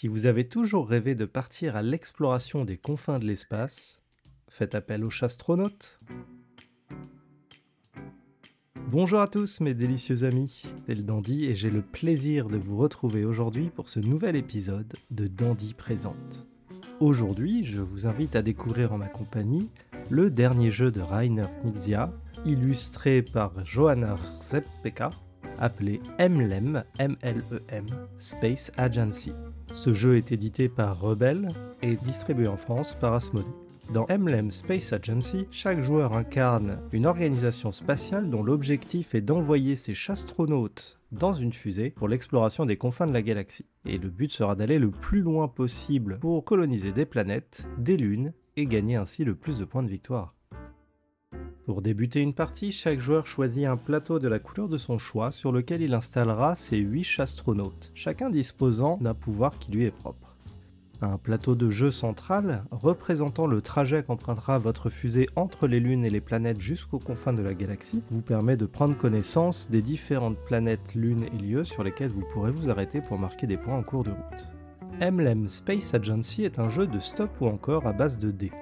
Si vous avez toujours rêvé de partir à l'exploration des confins de l'espace, faites appel aux chastronautes. Bonjour à tous mes délicieux amis, c'est le Dandy et j'ai le plaisir de vous retrouver aujourd'hui pour ce nouvel épisode de Dandy Présente. Aujourd'hui, je vous invite à découvrir en ma compagnie le dernier jeu de Rainer Knizia, illustré par Johanna Zeppeka, appelé MLEM, M-L-E-M, Space Agency. Ce jeu est édité par Rebel et distribué en France par Asmodee. Dans MLEM Space Agency, chaque joueur incarne une organisation spatiale dont l'objectif est d'envoyer ses chastronautes dans une fusée pour l'exploration des confins de la galaxie. Et le but sera d'aller le plus loin possible pour coloniser des planètes, des lunes et gagner ainsi le plus de points de victoire. Pour débuter une partie, chaque joueur choisit un plateau de la couleur de son choix sur lequel il installera ses 8 astronautes, chacun disposant d'un pouvoir qui lui est propre. Un plateau de jeu central, représentant le trajet qu'empruntera votre fusée entre les lunes et les planètes jusqu'aux confins de la galaxie, vous permet de prendre connaissance des différentes planètes, lunes et lieux sur lesquels vous pourrez vous arrêter pour marquer des points en cours de route. MLEM Space Agency est un jeu de stop ou encore à base de dés.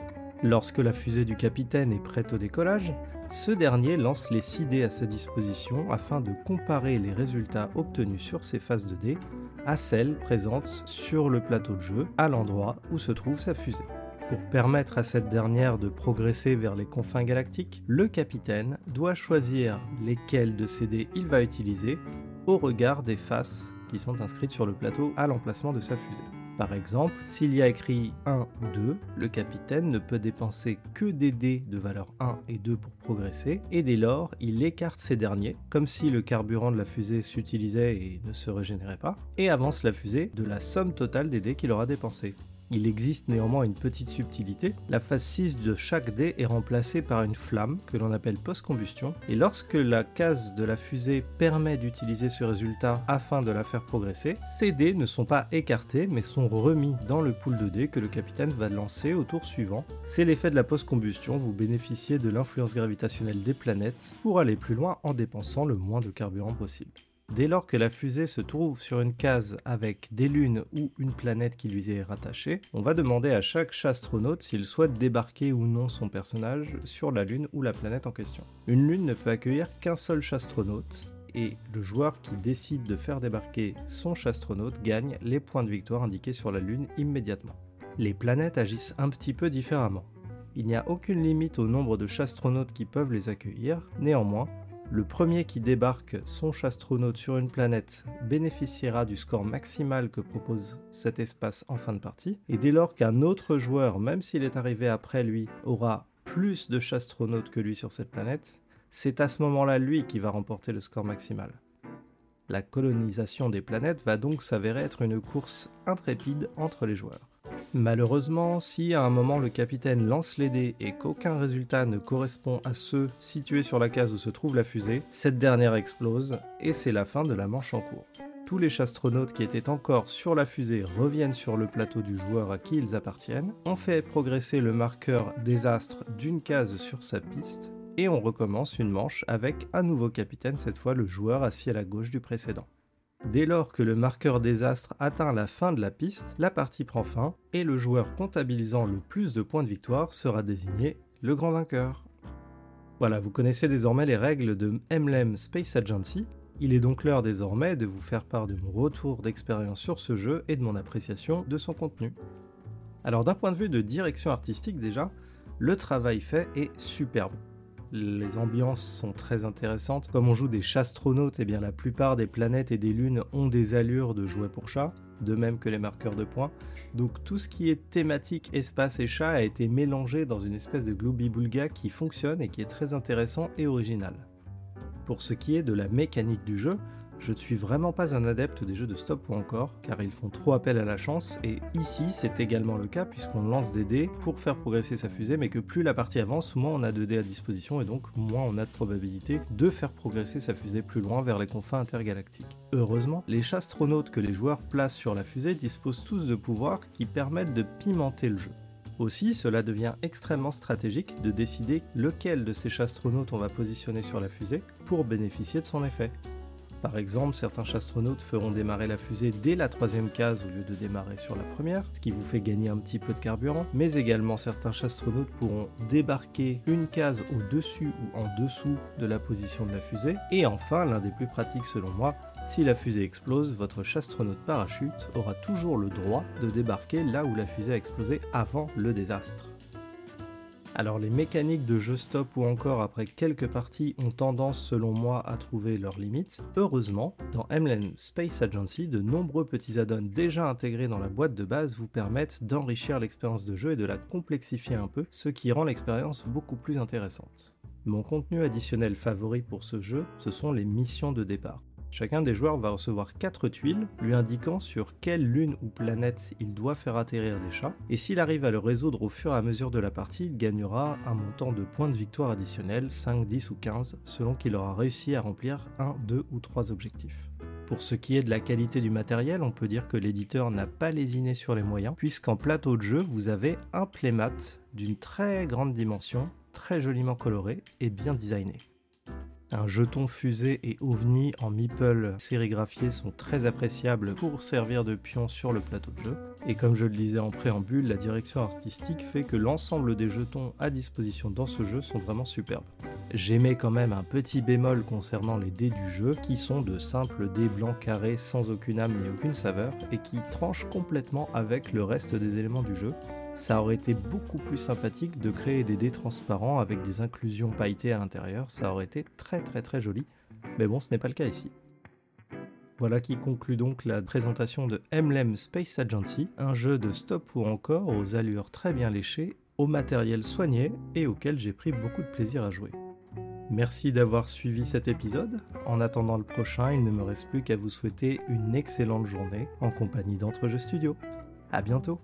Lorsque la fusée du capitaine est prête au décollage, ce dernier lance les 6 dés à sa disposition afin de comparer les résultats obtenus sur ces phases de dés à celles présentes sur le plateau de jeu à l'endroit où se trouve sa fusée. Pour permettre à cette dernière de progresser vers les confins galactiques, le capitaine doit choisir lesquels de ces dés il va utiliser au regard des faces qui sont inscrites sur le plateau à l'emplacement de sa fusée. Par exemple, s'il y a écrit 1 ou 2, le capitaine ne peut dépenser que des dés de valeur 1 et 2 pour progresser, et dès lors, il écarte ces derniers, comme si le carburant de la fusée s'utilisait et ne se régénérait pas, et avance la fusée de la somme totale des dés qu'il aura dépensés. Il existe néanmoins une petite subtilité. La phase 6 de chaque dé est remplacée par une flamme que l'on appelle post-combustion. Et lorsque la case de la fusée permet d'utiliser ce résultat afin de la faire progresser, ces dés ne sont pas écartés mais sont remis dans le pool de dés que le capitaine va lancer au tour suivant. C'est l'effet de la post-combustion, vous bénéficiez de l'influence gravitationnelle des planètes pour aller plus loin en dépensant le moins de carburant possible. Dès lors que la fusée se trouve sur une case avec des lunes ou une planète qui lui est rattachée, on va demander à chaque chastronaute s'il souhaite débarquer ou non son personnage sur la lune ou la planète en question. Une lune ne peut accueillir qu'un seul chastronaute, et le joueur qui décide de faire débarquer son chastronaute gagne les points de victoire indiqués sur la lune immédiatement. Les planètes agissent un petit peu différemment. Il n'y a aucune limite au nombre de chastronautes qui peuvent les accueillir, néanmoins, le premier qui débarque son chastronaute sur une planète bénéficiera du score maximal que propose cet espace en fin de partie, et dès lors qu'un autre joueur, même s'il est arrivé après lui, aura plus de chastronautes que lui sur cette planète, c'est à ce moment-là lui qui va remporter le score maximal. La colonisation des planètes va donc s'avérer être une course intrépide entre les joueurs. Malheureusement, si à un moment le capitaine lance les dés et qu'aucun résultat ne correspond à ceux situés sur la case où se trouve la fusée, cette dernière explose et c'est la fin de la manche en cours. Tous les chastronautes qui étaient encore sur la fusée reviennent sur le plateau du joueur à qui ils appartiennent, on fait progresser le marqueur désastre d'une case sur sa piste et on recommence une manche avec un nouveau capitaine, cette fois le joueur assis à la gauche du précédent. Dès lors que le marqueur désastre atteint la fin de la piste, la partie prend fin et le joueur comptabilisant le plus de points de victoire sera désigné le grand vainqueur. Voilà, vous connaissez désormais les règles de MLEM Space Agency. Il est donc l'heure désormais de vous faire part de mon retour d'expérience sur ce jeu et de mon appréciation de son contenu. Alors d'un point de vue de direction artistique déjà, le travail fait est superbe. Les ambiances sont très intéressantes. Comme on joue des chastronautes, et eh bien la plupart des planètes et des lunes ont des allures de jouets pour chat, de même que les marqueurs de points. Donc tout ce qui est thématique espace et chat a été mélangé dans une espèce de gloobie-boulga qui fonctionne et qui est très intéressant et original. Pour ce qui est de la mécanique du jeu, je ne suis vraiment pas un adepte des jeux de stop ou encore, car ils font trop appel à la chance, et ici c'est également le cas puisqu'on lance des dés pour faire progresser sa fusée, mais que plus la partie avance, moins on a de dés à disposition, et donc moins on a de probabilité de faire progresser sa fusée plus loin vers les confins intergalactiques. Heureusement, les chastronautes que les joueurs placent sur la fusée disposent tous de pouvoirs qui permettent de pimenter le jeu. Aussi, cela devient extrêmement stratégique de décider lequel de ces chastronautes on va positionner sur la fusée pour bénéficier de son effet. Par exemple, certains astronautes feront démarrer la fusée dès la troisième case au lieu de démarrer sur la première, ce qui vous fait gagner un petit peu de carburant, mais également certains astronautes pourront débarquer une case au-dessus ou en dessous de la position de la fusée, et enfin, l'un des plus pratiques selon moi, si la fusée explose, votre astronaute parachute aura toujours le droit de débarquer là où la fusée a explosé avant le désastre. Alors les mécaniques de jeu stop ou encore après quelques parties ont tendance selon moi à trouver leurs limites. Heureusement, dans Emblem Space Agency, de nombreux petits add-ons déjà intégrés dans la boîte de base vous permettent d'enrichir l'expérience de jeu et de la complexifier un peu, ce qui rend l'expérience beaucoup plus intéressante. Mon contenu additionnel favori pour ce jeu, ce sont les missions de départ. Chacun des joueurs va recevoir 4 tuiles lui indiquant sur quelle lune ou planète il doit faire atterrir des chats, et s'il arrive à le résoudre au fur et à mesure de la partie, il gagnera un montant de points de victoire additionnels, 5, 10 ou 15, selon qu'il aura réussi à remplir 1, 2 ou 3 objectifs. Pour ce qui est de la qualité du matériel, on peut dire que l'éditeur n'a pas lésiné sur les moyens, puisqu'en plateau de jeu, vous avez un playmat d'une très grande dimension, très joliment coloré et bien designé. Un jeton fusée et ovni en meeple sérigraphié sont très appréciables pour servir de pion sur le plateau de jeu. Et comme je le disais en préambule, la direction artistique fait que l'ensemble des jetons à disposition dans ce jeu sont vraiment superbes. J'aimais quand même un petit bémol concernant les dés du jeu, qui sont de simples dés blancs carrés sans aucune âme ni aucune saveur, et qui tranchent complètement avec le reste des éléments du jeu, ça aurait été beaucoup plus sympathique de créer des dés transparents avec des inclusions pailletées à l'intérieur, ça aurait été très très très joli, mais bon ce n'est pas le cas ici. Voilà qui conclut donc la présentation de Emblem Space Agency, un jeu de stop ou encore aux allures très bien léchées, au matériel soigné et auquel j'ai pris beaucoup de plaisir à jouer. Merci d'avoir suivi cet épisode. En attendant le prochain, il ne me reste plus qu'à vous souhaiter une excellente journée en compagnie d'Entre Jeux Studio. A bientôt